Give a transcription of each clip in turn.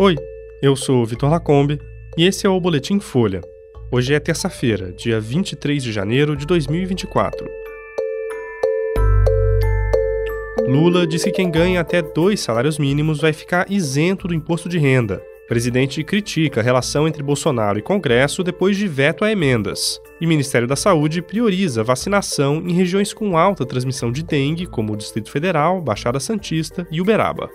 Oi, eu sou Vitor Lacombe e esse é o Boletim Folha. Hoje é terça-feira, dia 23 de janeiro de 2024. Lula disse que quem ganha até dois salários mínimos vai ficar isento do imposto de renda. O presidente critica a relação entre Bolsonaro e Congresso depois de veto a emendas. E Ministério da Saúde prioriza vacinação em regiões com alta transmissão de dengue, como o Distrito Federal, Baixada Santista e Uberaba.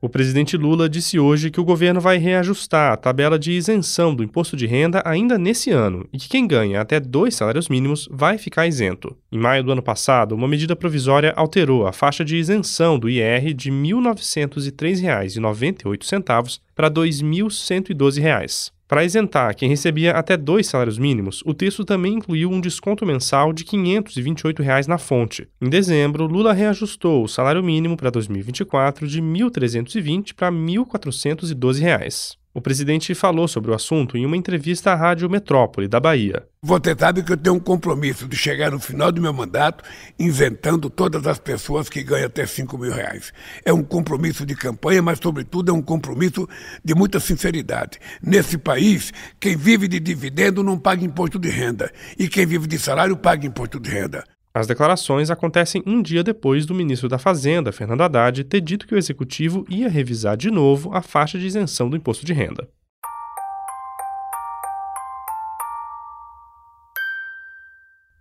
O presidente Lula disse hoje que o governo vai reajustar a tabela de isenção do imposto de renda ainda nesse ano e que quem ganha até dois salários mínimos vai ficar isento. Em maio do ano passado, uma medida provisória alterou a faixa de isenção do IR de R$ 1.903,98 para R$ 2.112. Para isentar quem recebia até dois salários mínimos, o texto também incluiu um desconto mensal de 528 reais na fonte. Em dezembro, Lula reajustou o salário mínimo para 2024 de R$ 1.320 para 1.412 reais. O presidente falou sobre o assunto em uma entrevista à Rádio Metrópole, da Bahia. Você sabe que eu tenho um compromisso de chegar no final do meu mandato isentando todas as pessoas que ganham até 5 mil reais. É um compromisso de campanha, mas, sobretudo, é um compromisso de muita sinceridade. Nesse país, quem vive de dividendo não paga imposto de renda, e quem vive de salário paga imposto de renda. As declarações acontecem um dia depois do ministro da Fazenda, Fernando Haddad, ter dito que o executivo ia revisar de novo a faixa de isenção do imposto de renda.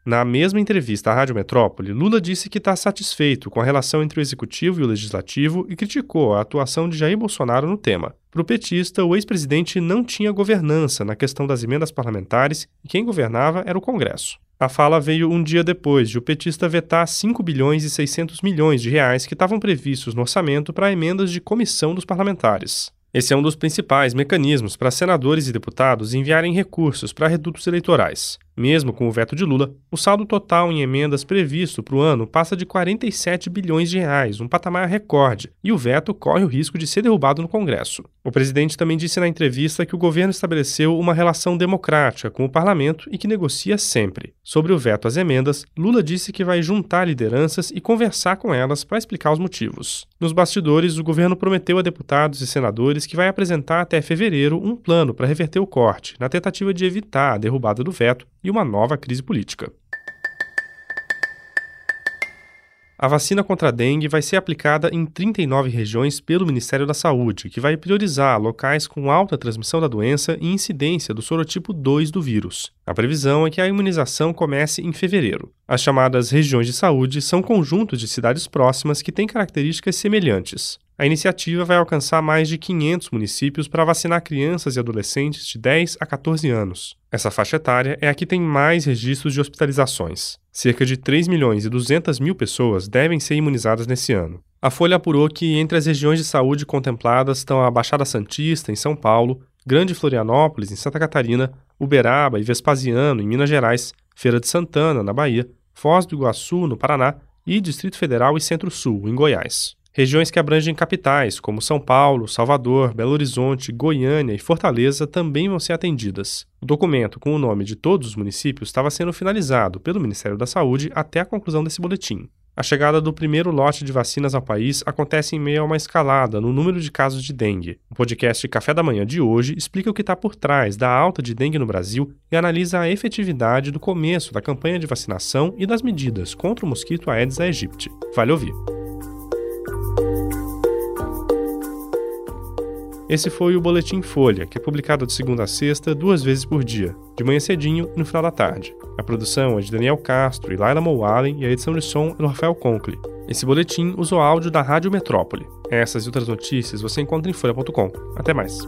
Na mesma entrevista à Rádio Metrópole, Lula disse que está satisfeito com a relação entre o executivo e o legislativo e criticou a atuação de Jair Bolsonaro no tema. Para o petista, o ex-presidente não tinha governança na questão das emendas parlamentares e quem governava era o Congresso. A fala veio um dia depois de o petista vetar 5 bilhões e 600 milhões de reais que estavam previstos no orçamento para emendas de comissão dos parlamentares. Esse é um dos principais mecanismos para senadores e deputados enviarem recursos para redutos eleitorais. Mesmo com o veto de Lula, o saldo total em emendas previsto para o ano passa de 47 bilhões de reais, um patamar recorde, e o veto corre o risco de ser derrubado no Congresso. O presidente também disse na entrevista que o governo estabeleceu uma relação democrática com o parlamento e que negocia sempre. Sobre o veto às emendas, Lula disse que vai juntar lideranças e conversar com elas para explicar os motivos. Nos bastidores, o governo prometeu a deputados e senadores que vai apresentar até fevereiro um plano para reverter o corte, na tentativa de evitar a derrubada do veto e uma nova crise política. A vacina contra a dengue vai ser aplicada em 39 regiões pelo Ministério da Saúde, que vai priorizar locais com alta transmissão da doença e incidência do sorotipo 2 do vírus. A previsão é que a imunização comece em fevereiro. As chamadas regiões de saúde são conjuntos de cidades próximas que têm características semelhantes. A iniciativa vai alcançar mais de 500 municípios para vacinar crianças e adolescentes de 10 a 14 anos. Essa faixa etária é a que tem mais registros de hospitalizações. Cerca de 3 milhões e 200 mil pessoas devem ser imunizadas nesse ano. A Folha apurou que entre as regiões de saúde contempladas estão a Baixada Santista, em São Paulo, Grande Florianópolis, em Santa Catarina, Uberaba e Vespasiano, em Minas Gerais, Feira de Santana, na Bahia, Foz do Iguaçu, no Paraná, e Distrito Federal e Centro-Sul, em Goiás. Regiões que abrangem capitais, como São Paulo, Salvador, Belo Horizonte, Goiânia e Fortaleza, também vão ser atendidas. O documento com o nome de todos os municípios estava sendo finalizado pelo Ministério da Saúde até a conclusão desse boletim. A chegada do primeiro lote de vacinas ao país acontece em meio a uma escalada no número de casos de dengue. O podcast Café da Manhã de hoje explica o que está por trás da alta de dengue no Brasil e analisa a efetividade do começo da campanha de vacinação e das medidas contra o mosquito Aedes aegypti. Vale ouvir. Esse foi o Boletim Folha, que é publicado de segunda a sexta, duas vezes por dia, de manhã cedinho e no final da tarde. A produção é de Daniel Castro e Laila Mowallen e a edição de som é do Rafael Conkle. Esse boletim usou áudio da Rádio Metrópole. Essas e outras notícias você encontra em folha.com. Até mais.